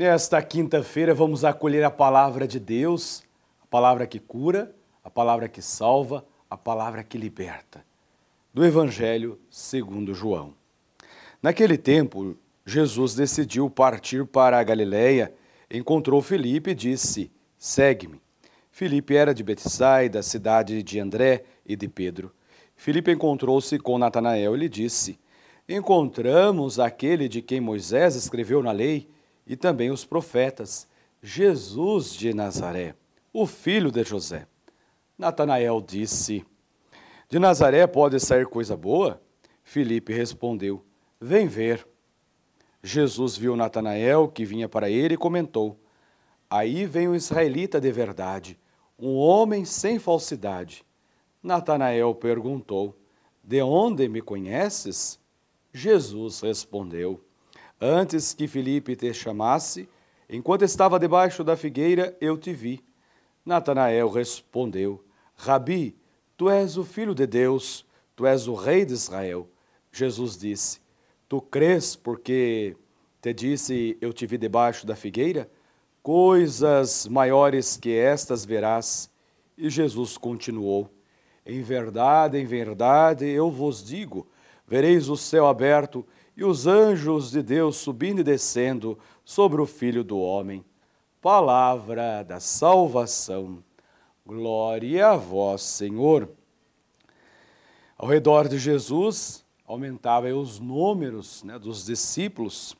Nesta quinta-feira vamos acolher a palavra de Deus, a palavra que cura, a palavra que salva, a palavra que liberta. Do Evangelho segundo João. Naquele tempo, Jesus decidiu partir para a Galiléia, encontrou Filipe e disse: Segue-me. Filipe era de Betsaida, cidade de André e de Pedro. Filipe encontrou-se com Natanael e lhe disse: Encontramos aquele de quem Moisés escreveu na lei e também os profetas, Jesus de Nazaré, o filho de José. Natanael disse: De Nazaré pode sair coisa boa? Filipe respondeu: Vem ver. Jesus viu Natanael que vinha para ele e comentou: Aí vem um israelita de verdade, um homem sem falsidade. Natanael perguntou: De onde me conheces? Jesus respondeu: Antes que Filipe te chamasse, enquanto estava debaixo da figueira, eu te vi. Natanael respondeu: Rabi, tu és o filho de Deus, tu és o rei de Israel. Jesus disse: Tu crês porque te disse eu te vi debaixo da figueira? Coisas maiores que estas verás. E Jesus continuou: Em verdade, em verdade, eu vos digo: vereis o céu aberto e os anjos de Deus subindo e descendo sobre o Filho do Homem. Palavra da salvação. Glória a vós, Senhor. Ao redor de Jesus, aumentava os números né, dos discípulos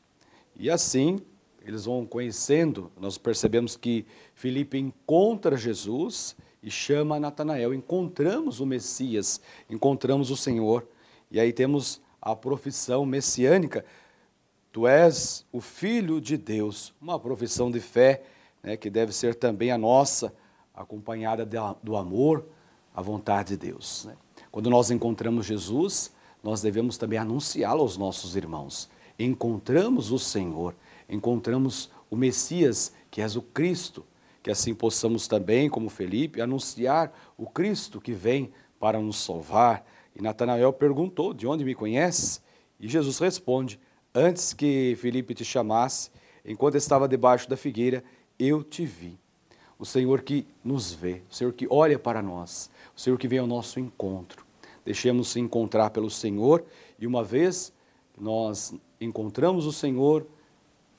e assim eles vão conhecendo. Nós percebemos que Filipe encontra Jesus e chama Natanael. Encontramos o Messias, encontramos o Senhor. E aí temos a profissão messiânica. Tu és o Filho de Deus, uma profissão de fé né, que deve ser também a nossa, acompanhada do amor à vontade de Deus. Né? Quando nós encontramos Jesus, nós devemos também anunciá-lo aos nossos irmãos. Encontramos o Senhor, encontramos o Messias, que és o Cristo, que assim possamos também, como Felipe, anunciar o Cristo que vem para nos salvar. E Natanael perguntou: De onde me conheces? E Jesus responde: Antes que Felipe te chamasse, enquanto estava debaixo da figueira, eu te vi. O Senhor que nos vê, o Senhor que olha para nós, o Senhor que vem ao nosso encontro. Deixemos-se encontrar pelo Senhor e uma vez nós encontramos o Senhor,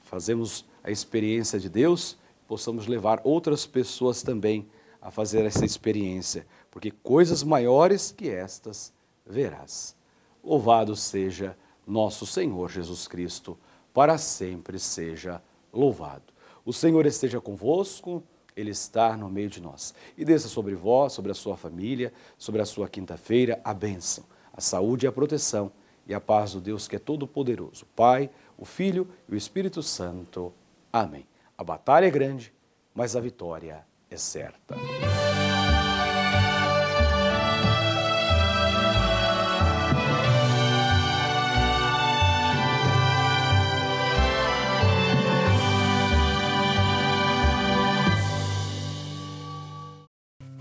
fazemos a experiência de Deus, possamos levar outras pessoas também a fazer essa experiência, porque coisas maiores que estas verás. Louvado seja nosso Senhor Jesus Cristo, para sempre seja louvado. O Senhor esteja convosco ele está no meio de nós. E desça sobre vós, sobre a sua família, sobre a sua quinta-feira, a bênção, a saúde e a proteção e a paz do Deus que é todo-poderoso, Pai, o Filho e o Espírito Santo. Amém. A batalha é grande, mas a vitória é certa.